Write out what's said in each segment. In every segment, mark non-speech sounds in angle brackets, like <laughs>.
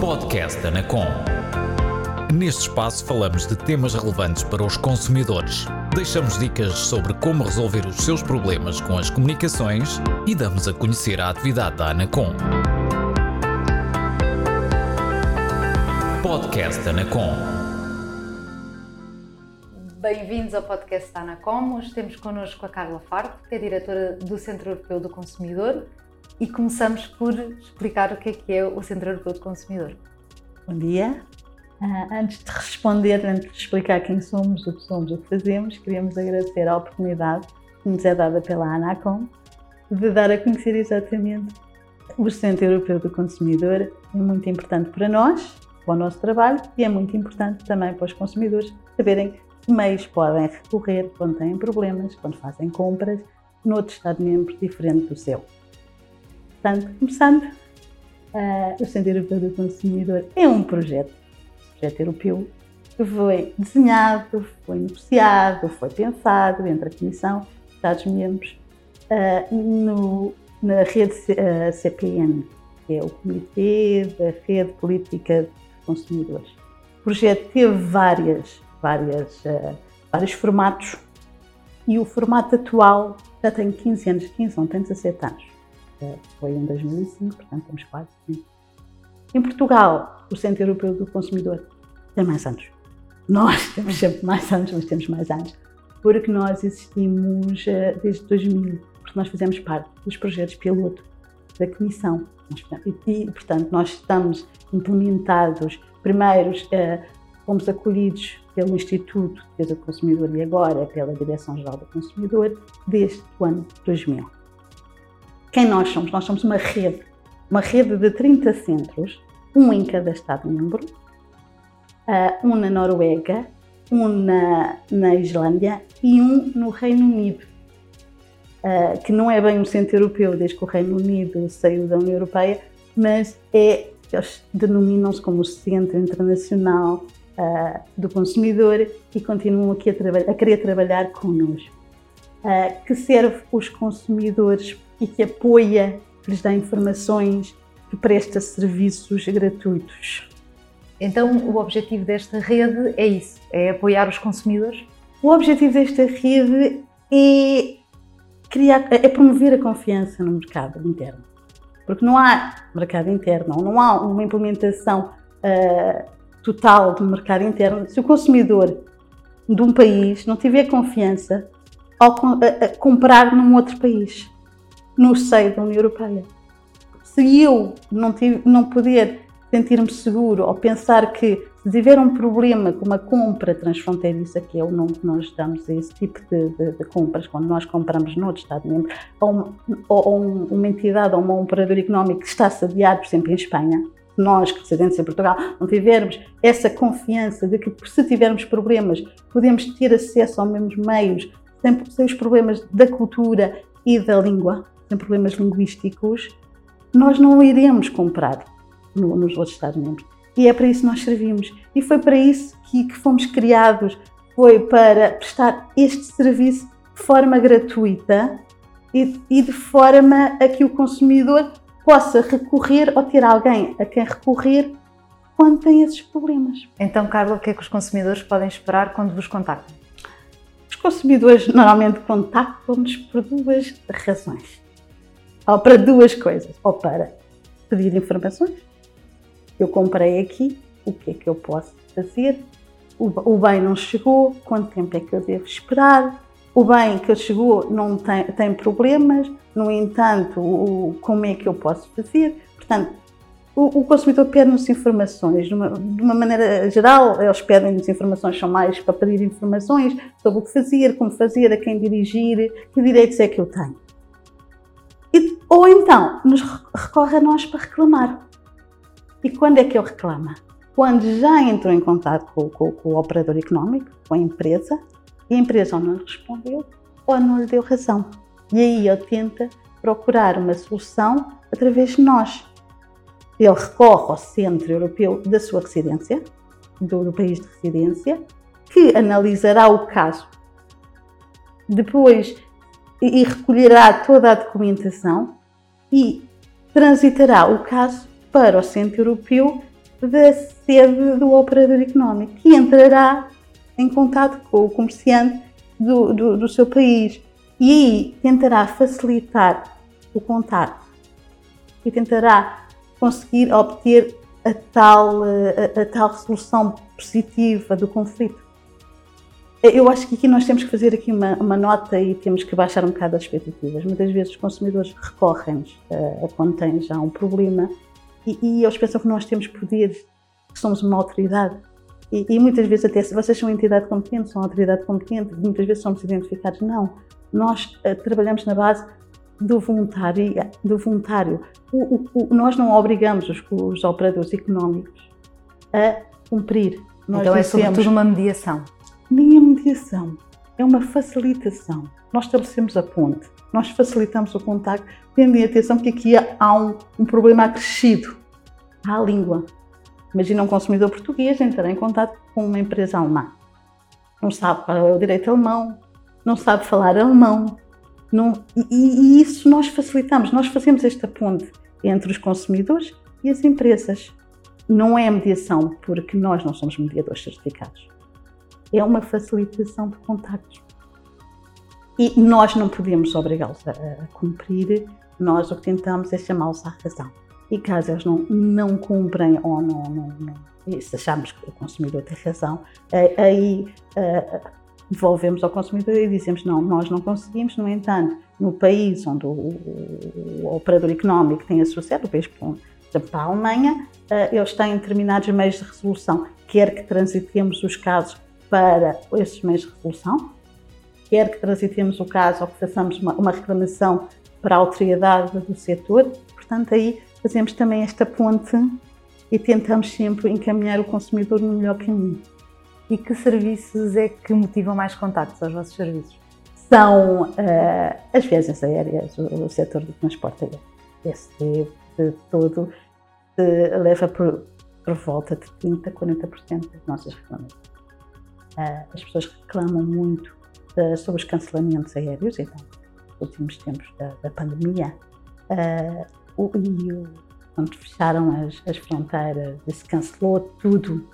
Podcast Anacom. Neste espaço falamos de temas relevantes para os consumidores. Deixamos dicas sobre como resolver os seus problemas com as comunicações e damos a conhecer a atividade da Anacom. Podcast Anacom. Bem-vindos ao podcast da Anacom. Hoje temos connosco a Carla Farto, que é diretora do Centro Europeu do Consumidor, e começamos por explicar o que é que é o Centro Europeu do Consumidor. Bom dia. Uh, antes de responder, antes de explicar quem somos, o que somos, o que fazemos, queríamos agradecer a oportunidade que nos é dada pela ANACOM de dar a conhecer exatamente o Centro Europeu do Consumidor. É muito importante para nós, para o nosso trabalho e é muito importante também para os consumidores saberem que meios podem recorrer quando têm problemas, quando fazem compras noutro Estado-membro diferente do seu. Portanto, começando, uh, o Centro Europeu do Consumidor é um projeto projeto europeu que foi desenhado, foi negociado, foi pensado entre a Comissão, Estados-membros, uh, na rede uh, CPN, que é o Comitê da Rede Política de Consumidores. O projeto teve várias, várias, uh, vários formatos e o formato atual já tem 15 anos, 15 não, tem 17 anos. Foi em 2005, portanto temos quase 20 em Portugal, o Centro Europeu do Consumidor tem mais anos. Nós <laughs> temos sempre mais anos, mas temos mais anos, porque nós existimos eh, desde 2000, porque nós fazemos parte dos projetos piloto da Comissão. E, portanto, nós estamos implementados, primeiros eh, fomos acolhidos pelo Instituto de Defesa do Consumidor e agora pela Direção-Geral do Consumidor desde o ano 2000. Quem nós somos? Nós somos uma rede uma rede de 30 centros, um em cada Estado-membro, uh, um na Noruega, um na, na Islândia e um no Reino Unido, uh, que não é bem um centro europeu desde que o Reino Unido saiu da União Europeia, mas é, eles denominam-se como o Centro Internacional uh, do Consumidor e continuam aqui a, a querer trabalhar connosco, que serve os consumidores e que apoia que lhes dá informações, que presta serviços gratuitos. Então, o objetivo desta rede é isso: é apoiar os consumidores? O objetivo desta rede é criar, é promover a confiança no mercado interno. Porque não há mercado interno, não há uma implementação uh, total do mercado interno. Se o consumidor de um país não tiver confiança ao comprar num outro país, no seio da União Europeia. Se eu não, tive, não poder sentir-me seguro ou pensar que se tiver um problema com uma compra transfronteiriça, que é o nome que nós damos a esse tipo de, de, de compras, quando nós compramos no outro Estado-membro, ou, uma, ou uma entidade ou um operador económico que está sediado, por exemplo, em Espanha, nós que residentes em Portugal não tivermos essa confiança de que se tivermos problemas podemos ter acesso aos mesmos meios sem, sem os problemas da cultura e da língua, tem problemas linguísticos, nós não iremos comprar no, nos outros Estados-membros. E é para isso que nós servimos. E foi para isso que, que fomos criados, foi para prestar este serviço de forma gratuita e, e de forma a que o consumidor possa recorrer ou ter alguém a quem recorrer quando tem esses problemas. Então, Carla, o que é que os consumidores podem esperar quando vos contactam? Os consumidores normalmente contactam-nos por duas razões ou para duas coisas, ou para pedir informações, eu comprei aqui, o que é que eu posso fazer, o, bem não chegou, quanto tempo é que eu devo esperar, o bem que chegou não tem, tem problemas, no entanto, o, como é que eu posso fazer? Portanto, o, o consumidor pede-nos informações, de uma, de uma, maneira geral, eles pedem-nos informações, são mais para pedir informações sobre o que fazer, como fazer, a quem dirigir, que direitos é que eu tenho. E, ou então nos recorre a nós para reclamar. E quando é que eu reclamo? Quando já entrou em contato com, com, com, o operador económico, com a empresa, e a empresa ou não lhe respondeu ou não lhe deu razão. E aí ele tenta procurar uma solução através de nós. Ele recorre ao Centro Europeu da sua residência, do, do país de residência, que analisará o caso. Depois e recolherá toda a documentação e transitará o caso para o Centro Europeu da sede do operador económico, que entrará em contato com o comerciante do, do, do seu país e aí tentará facilitar o contato e tentará conseguir obter a tal, a, a tal resolução positiva do conflito. Eu acho que aqui nós temos que fazer aqui uma, uma, nota e temos que baixar um bocado as expectativas. Muitas vezes os consumidores recorrem-nos uh, a quando têm já um problema e, e, eles pensam que nós temos poder, que somos uma autoridade. E, e muitas vezes até se vocês são entidade competente, são autoridade competente, muitas vezes somos identificados. Não, nós uh, trabalhamos na base do voluntário. Do voluntário. O, o, o, nós não obrigamos os, os, operadores económicos a cumprir. Nós então é sobretudo uma mediação. Nem a mediação, é uma facilitação. Nós estabelecemos a ponte, nós facilitamos o contacto, tendo em atenção que aqui há um, um problema acrescido à língua. Imagina um consumidor português entrar em contato com uma empresa alemã. Não sabe qual é o direito alemão, não sabe falar alemão. Não, e, e isso nós facilitamos, nós fazemos esta ponte entre os consumidores e as empresas. Não é mediação, porque nós não somos mediadores certificados é uma facilitação de contactos. E nós não podemos obrigá-los a, a, cumprir, nós o que tentamos é chamá-los à razão. E caso eles não, não cumprem ou não, não, não se acharmos que o consumidor tem razão, aí devolvemos ao consumidor e dizemos não, nós não conseguimos, no entanto, no país onde o, o, o operador económico tem a sua sede, o país, por exemplo, para a Alemanha, uh, eles têm determinados meios de resolução, quer que transitemos os casos para esses meios de resolução, quer que transitemos o caso ou que façamos uma, uma reclamação para a autoridade do setor. Portanto, aí fazemos também esta ponte e tentamos sempre encaminhar o consumidor no melhor caminho. E que serviços é que motivam mais contactos aos vossos serviços? São uh, as viagens aéreas, o, o, setor do transporte aéreo. Esse de todo leva por, por volta de 30% a 40% das nossas reclamações. Uh, as pessoas reclamam muito sobre os cancelamentos aéreos, então, nos últimos tempos da, da pandemia, uh, o, e o, quando fecharam as, as fronteiras se cancelou tudo,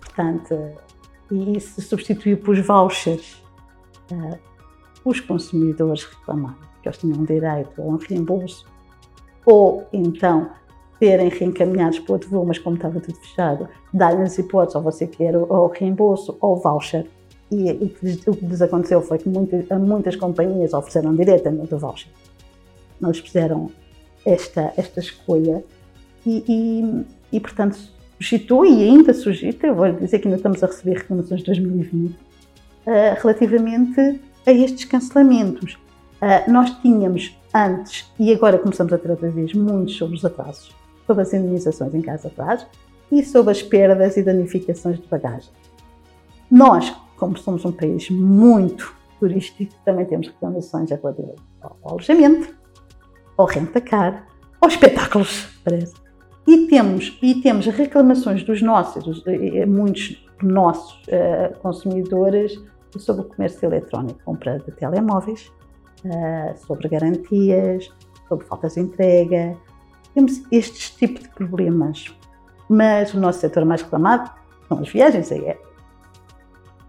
portanto, e se substituiu por vouchers, os consumidores reclamaram que eles tinham direito a um reembolso, ou então serem reencaminhados para outro voo, mas como estava tudo fechado, dar-lhes hipótese, ou você quer o reembolso ou o voucher. E, e, o que lhes aconteceu foi que muitas, muitas companhias ofereceram diretamente o voucher. Lhes fizeram esta, esta escolha e, e, e, portanto, suscitou e ainda suscita, eu vou dizer que ainda estamos a receber reclamações de 2020, uh, relativamente a estes cancelamentos. Uh, nós tínhamos antes, e agora começamos a ter outra vez, muitos sobre os atrasos sobre as indenizações em casa atrás e sobre as perdas e danificações de bagagem. Nós, como somos um país muito turístico, também temos reclamações relativas ao alojamento, ao rentacar, aos espetáculos, parece. E temos, e temos reclamações dos nossos, muitos nossos uh, consumidores sobre o comércio eletrónico, compra de telemóveis, uh, sobre garantias, sobre faltas de entrega, temos estes tipos de problemas. Mas o nosso setor mais reclamado são as viagens aéreas.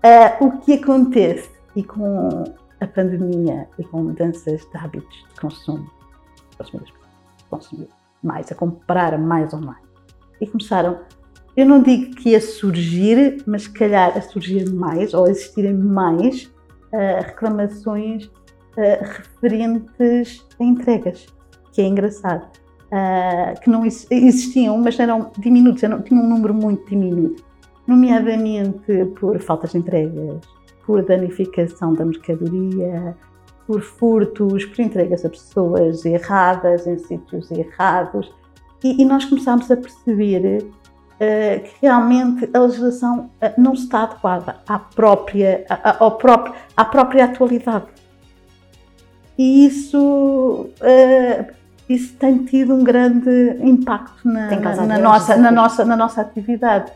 Uh, o que acontece e com a pandemia e com mudanças de hábitos de consumo, consumir mais, a comprar mais online. E começaram, eu não digo que ia surgir, mas calhar a surgir mais ou a existirem mais uh, reclamações uh, referentes a entregas, que é engraçado uh, que não existiam, mas eram diminutos, eram, tinham um número muito diminuto, nomeadamente por faltas de entregas, por danificação da mercadoria, por furtos, por entregas a pessoas erradas, em sítios errados. E, e nós começámos a perceber uh, que realmente a legislação uh, não está adequada à própria, à, ao próprio, à própria atualidade. E isso uh, isso tem tido um grande impacto na, na, na nossa, na, nossa, na nossa atividade.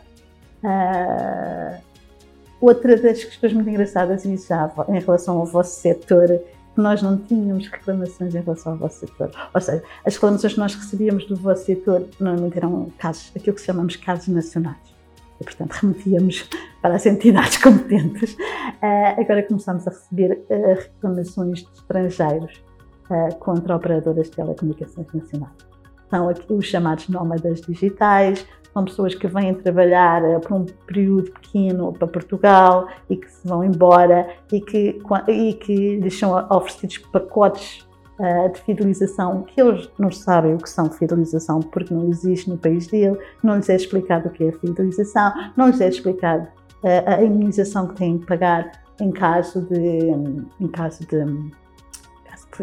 Uh, outra das questões muito engraçadas, e já em relação ao vosso setor, nós não tínhamos reclamações em relação ao vosso setor. Ou seja, as reclamações que nós recebíamos do vosso setor normalmente eram casos, aquilo que chamamos casos nacionais. E, portanto, remetíamos para as entidades <laughs> competentes. Uh, agora começamos a receber uh, reclamações de estrangeiros uh, contra operadoras de telecomunicações nacionais. São aqui os chamados nómadas digitais, são pessoas que vêm trabalhar eh, por um período pequeno para Portugal e que se vão embora e que, e que lhes são oferecidos pacotes uh, de fidelização que eles não sabem o que são fidelização porque não existe no país dele, não lhes é explicado o que é fidelização, não lhes é explicado uh, a imunização que têm que pagar em caso de, em caso de,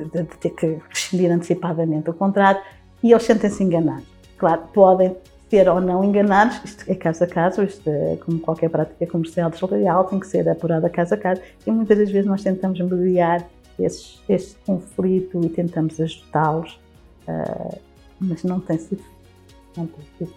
de, de ter que rescindir antecipadamente o contrato e eles sentem-se enganados. Claro, podem ser ou não enganados, isto é caso a caso, isto é, como qualquer prática comercial desleal, tem que ser apurada caso a caso e muitas das vezes nós tentamos mediar esse, esse conflito e tentamos ajudá-los, uh, mas não tem sido. Não tem sido.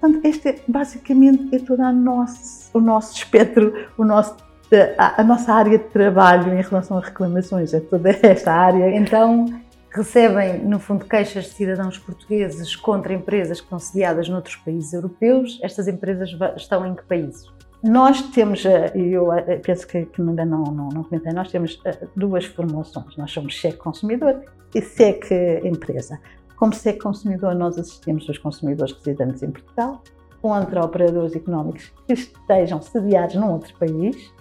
Portanto, este é basicamente é todo nosso, o nosso espectro, o nosso, a, a nossa área de trabalho em relação a reclamações, é toda esta área. Então, recebem, no fundo, queixas de cidadãos portugueses contra empresas que estão sediadas noutros países europeus. Estas empresas estão em que países? Nós temos, eh, e eu eh, penso que, ainda não, não, não comentei, nós temos eh, duas formulações. Nós somos SEC consumidor e SEC empresa. Como SEC consumidor, nós assistimos os consumidores residentes em Portugal contra operadores económicos que estejam sediados num outro país.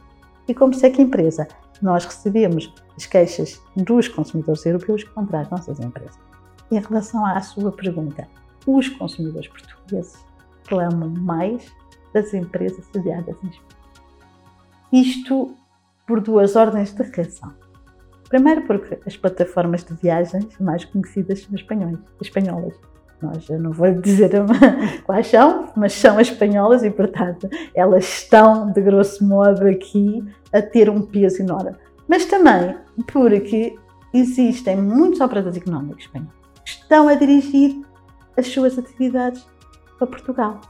E como SEC empresa, nós recebemos as queixas dos consumidores europeus contra as nossas empresas. Em relação à sua pergunta, os consumidores portugueses reclamam mais das empresas sediadas em Espanha. Isto por duas ordens de razão. Primeiro, porque as plataformas de viagens mais conhecidas são espanholas. Nós, eu não vou <laughs> dizer quais são, mas são espanholas e, portanto, elas estão, de grosso modo, aqui a ter um peso enorme mas também porque existem muitos operadores económicos espanhóis que estão a dirigir as suas atividades para Portugal.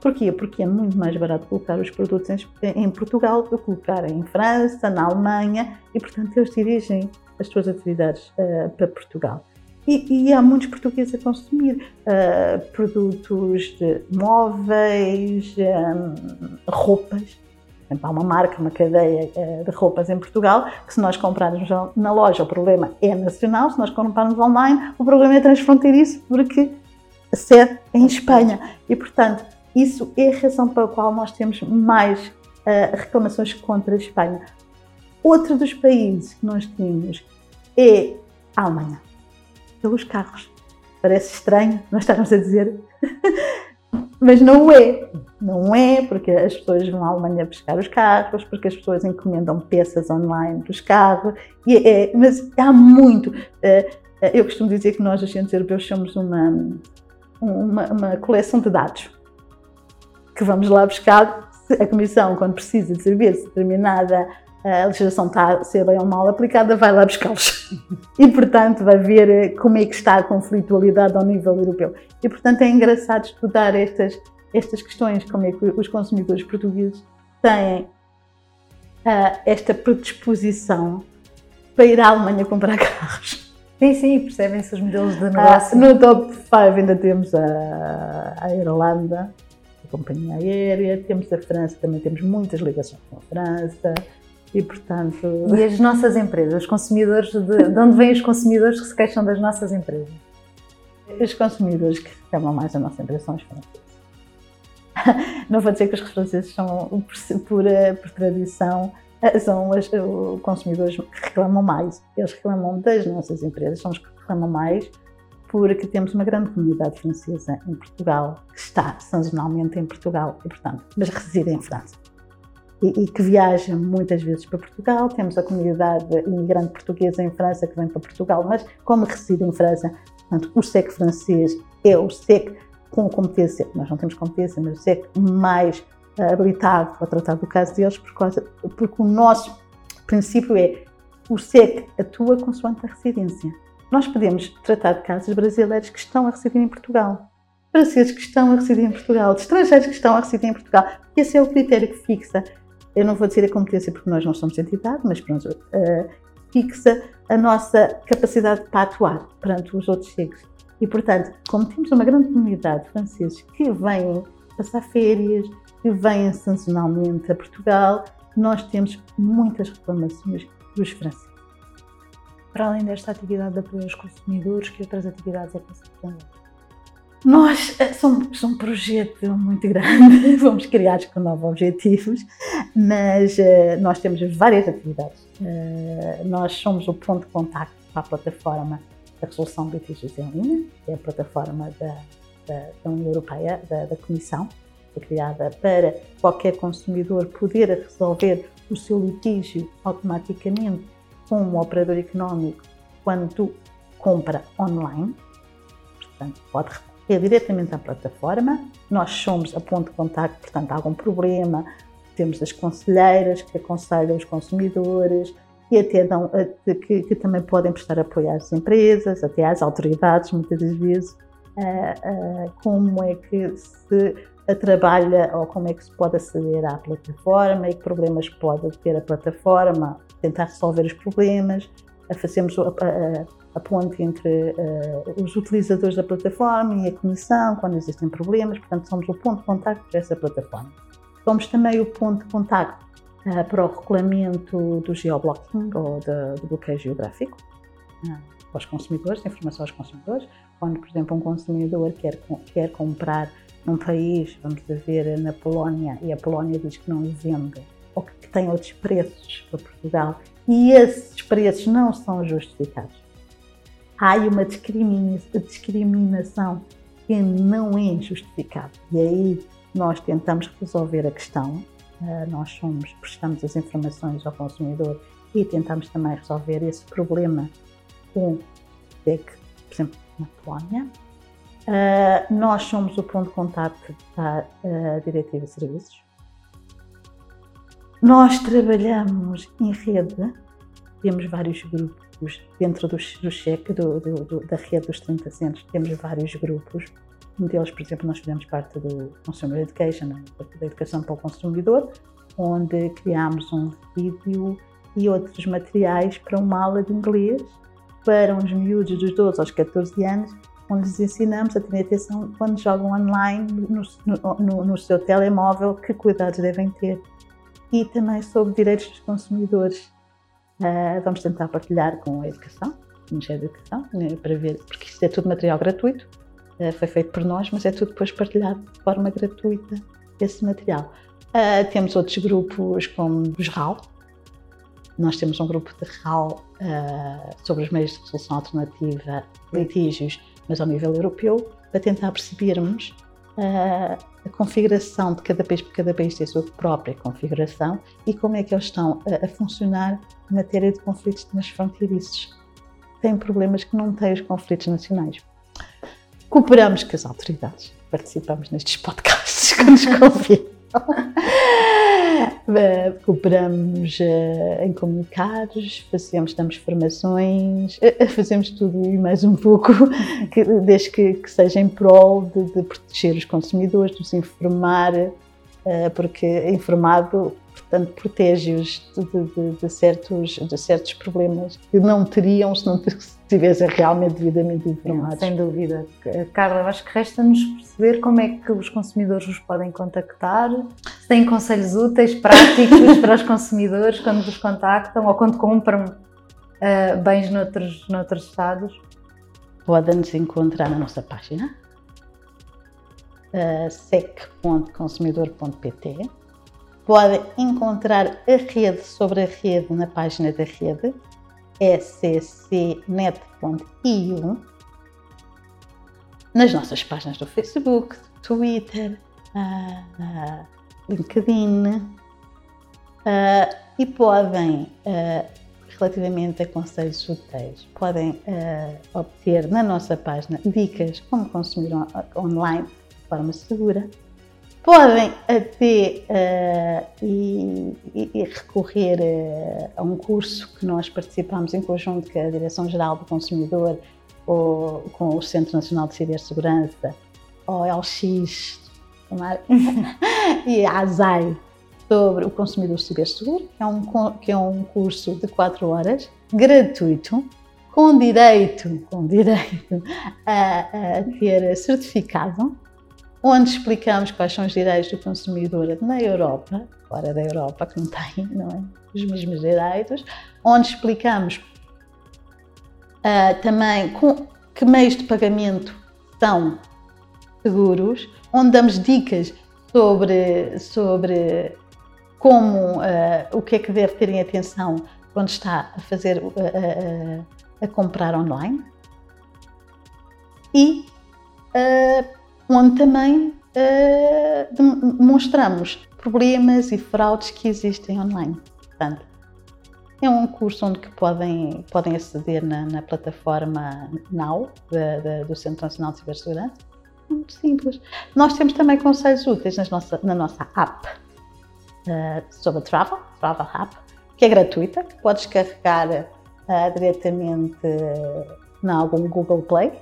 Porquê? Porque é muito mais barato colocar os produtos em, Portugal do que colocar em França, na Alemanha e, portanto, eles dirigem as suas atividades uh, para Portugal. E, e, há muitos portugueses a consumir uh, produtos de móveis, um, eh, roupas há uma marca, uma cadeia eh, de roupas em Portugal, que se nós comprarmos na loja o problema é nacional, se nós comprarmos online o problema é transfronteiriço porque a sede é em Espanha. E, portanto, isso é a razão pela qual nós temos mais uh, reclamações contra a Espanha. Outro dos países que nós temos é a Alemanha, pelos carros. Parece estranho nós estarmos a dizer <laughs> Mas não é. Não é porque as pessoas vão à Alemanha buscar os carros, porque as pessoas encomendam peças online dos carros. E é, é mas há muito. Eh, eh, eu costumo dizer que nós, agentes europeus, somos uma, uma, uma coleção de dados que vamos lá buscar. A Comissão, quando precisa de saber se determinada a legislação está a ser bem ou mal aplicada, vai lá buscá-los. E, portanto, vai ver eh, como é que está a conflitualidade ao nível europeu. E, portanto, é engraçado estudar estas, estas questões, como é que os consumidores portugueses têm uh, esta predisposição para ir à Alemanha comprar carros. Sim, sim, percebem-se os modelos de ah, negócio. No top 5 ainda temos a, a Irlanda, a companhia aérea, temos a França, também temos muitas ligações com a França, e, portanto... E as nossas empresas, os consumidores, de, de onde vêm os consumidores que se queixam das nossas empresas? Os consumidores que reclamam mais da nossa empresa são os franceses. <laughs> Não vou dizer que os franceses são, por, por, por tradição, são os, os consumidores que reclamam mais. Eles reclamam das nossas empresas, são os que reclamam mais, porque temos uma grande comunidade francesa em Portugal, que está sazonalmente em Portugal, e, portanto, mas reside em França e, e, que viaja muitas vezes para Portugal. Temos a comunidade imigrante portuguesa em França que vem para Portugal, mas como reside em França, portanto, o SEC francês é o SEC com competência, nós não temos competência, mas o SEC mais uh, habilitado a tratar do caso deles, por causa, porque o nosso princípio é o SEC atua consoante a residência. Nós podemos tratar de casos brasileiros que estão a residir em Portugal, franceses que estão a residir em Portugal, de estrangeiros que estão a residir em Portugal. Esse é o critério que fixa eu não vou dizer a competência porque nós não somos entidade, mas pronto, uh, fixa a nossa capacidade para atuar perante os outros cegos. E, portanto, como temos uma grande comunidade de franceses que vêm passar férias, que vêm sazonalmente a Portugal, nós temos muitas reclamações dos franceses. Para além desta atividade de apoio aos consumidores, que outras atividades é que você tem? Nós eh, somos um projeto muito grande, <laughs> fomos criados com novos objetivos, mas uh, nós temos várias atividades. Uh, nós somos o ponto de contacto para a plataforma da resolução litígios em linha, que é a plataforma da, da, da União Europeia, da, da Comissão, criada para qualquer consumidor poder resolver o seu litígio automaticamente com um operador económico quando compra online. Portanto, pode recorrer diretamente à plataforma. Nós somos a ponto de contacto, portanto, há algum problema, temos as conselheiras que aconselham os consumidores e até dão, que, que também podem prestar apoio às empresas, até às autoridades, muitas das vezes, como é que se trabalha ou como é que se pode aceder à plataforma e que problemas pode ter a plataforma, tentar resolver os problemas, fazemos a, a, a ponte entre uh, os utilizadores da plataforma e a comissão quando existem problemas, portanto somos o ponto de contacto essa plataforma. Somos também o ponto de contacto uh, para o regulamento do geoblocking ou do bloqueio geográfico uh, aos consumidores, informação aos consumidores, quando, por exemplo, um consumidor quer, quer comprar num país, vamos ver, na Polónia, e a Polónia diz que não vende, ou que tem outros preços para Portugal, e esses preços não são justificados. Há aí uma discriminação que não é justificada. E aí nós tentamos resolver a questão, ah, nós somos, prestamos as informações ao consumidor e tentamos também resolver esse problema com, é que, por exemplo, na Polónia, Uh, nós somos o ponto de contato da uh, Diretiva de Serviços. Nós trabalhamos em rede, temos vários grupos dentro do, do cheque, do, do, da rede dos 30 centros, temos vários grupos. Um deles, por exemplo, nós fizemos parte do Consumer Education, da Educação para o Consumidor, onde criámos um vídeo e outros materiais para uma aula de inglês para uns miúdos dos 12 aos 14 anos onde lhes ensinamos a ter atenção quando jogam online no, no, no, seu telemóvel, que cuidados devem ter. E também sobre direitos dos consumidores. Uh, vamos tentar partilhar com a educação, o Ministério da Educação, né, para ver, porque isto é tudo material gratuito, uh, foi feito por nós, mas é tudo depois partilhado de forma gratuita, esse material. Uh, temos outros grupos como os RAL, nós temos um grupo de RAL sobre os meios de resolução alternativa, litígios, mas ao nível europeu, para tentar percebermos a configuração de cada país, porque cada país tem a sua própria configuração e como é que eles estão a, a funcionar em matéria de conflitos transfronteiriços. Tem problemas que não têm os conflitos nacionais. Cooperamos com as autoridades, participamos nestes podcasts <laughs> que nos convidam. Cooperamos uh, em comunicados, fazemos, damos formações, uh, fazemos tudo e mais um pouco, <laughs> que, desde que, que, seja em prol de, de, proteger os consumidores, de os informar, porque informado portanto, protege-os de, de, de, certos, de certos problemas que não teriam se não estivessem realmente devidamente informados. Sem dúvida. Carla, acho que resta-nos perceber como é que os consumidores os podem contactar, se têm conselhos úteis, práticos para os consumidores quando vos contactam ou quando compram uh, bens noutros, noutros estados. Podem-nos encontrar na nossa página uh, sec.consumidor.pt podem encontrar a rede sobre a rede na página da rede sccnet.eu nas nossas páginas do Facebook, Twitter, uh, uh, LinkedIn uh, e podem, relativamente a conselhos úteis, podem obter na nossa página dicas como consumir online de forma segura podem até uh, e, e, recorrer uh, a um curso que nós participamos em conjunto com a Direção-Geral do Consumidor ou com o Centro Nacional de Cibersegurança, ou LX <laughs> e a ASAI, sobre o consumidor ciberseguro, que é um, que é um curso de 4 horas, gratuito, com direito, com direito a, a ter certificado, onde explicamos quais são os direitos do consumidor na Europa, fora da Europa, que não tem não é? os mesmos direitos, onde explicamos uh, também com, que meios de pagamento são seguros, onde damos dicas sobre, sobre como, uh, o que é que deve ter em atenção quando está a fazer, uh, a comprar online. E onde também demonstramos problemas e fraudes que existem online. Portanto, é um curso onde que podem, podem aceder na, na plataforma NOW, da, da, do Centro Nacional de Cibersegurança. Muito simples. Nós temos também conselhos úteis nas nossa, na nossa app uh, sobre Travel, Travel App, que é gratuita, que podes carregar uh, diretamente uh, em algum Google Play,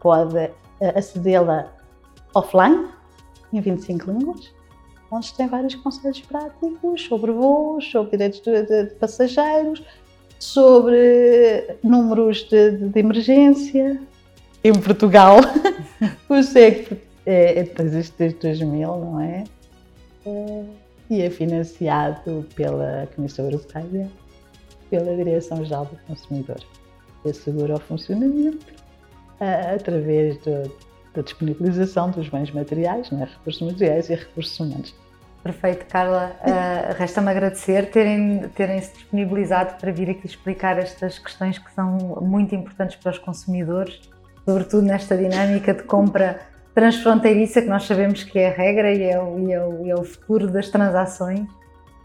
pode uh, acedê-la offline, em 25 línguas onde tem vários conselhos práticos sobre voos, sobre direitos de, de, de passageiros, sobre números de, de, emergência. Em Portugal, <laughs> o SEC é, é, desde 2000, não é? é? E é financiado pela Comissão Europeia, pela Direção-Geral do Consumidor. Assegura o funcionamento através do, da disponibilização dos bens materiais, né, recursos materiais e recursos humanos. Perfeito, Carla. Uh, Resta-me agradecer terem, terem se disponibilizado para vir aqui explicar estas questões que são muito importantes para os consumidores, sobretudo nesta dinâmica de compra transfronteiriça, que nós sabemos que é a regra e é o, e é o, e é o futuro das transações.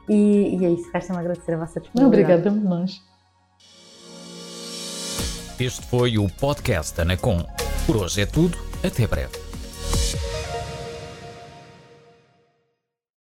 E, e é isso, resta-me agradecer a vossa disponibilidade. Obrigada, nós. Este foi o podcast Anacom. Por hoje é tudo, até breve.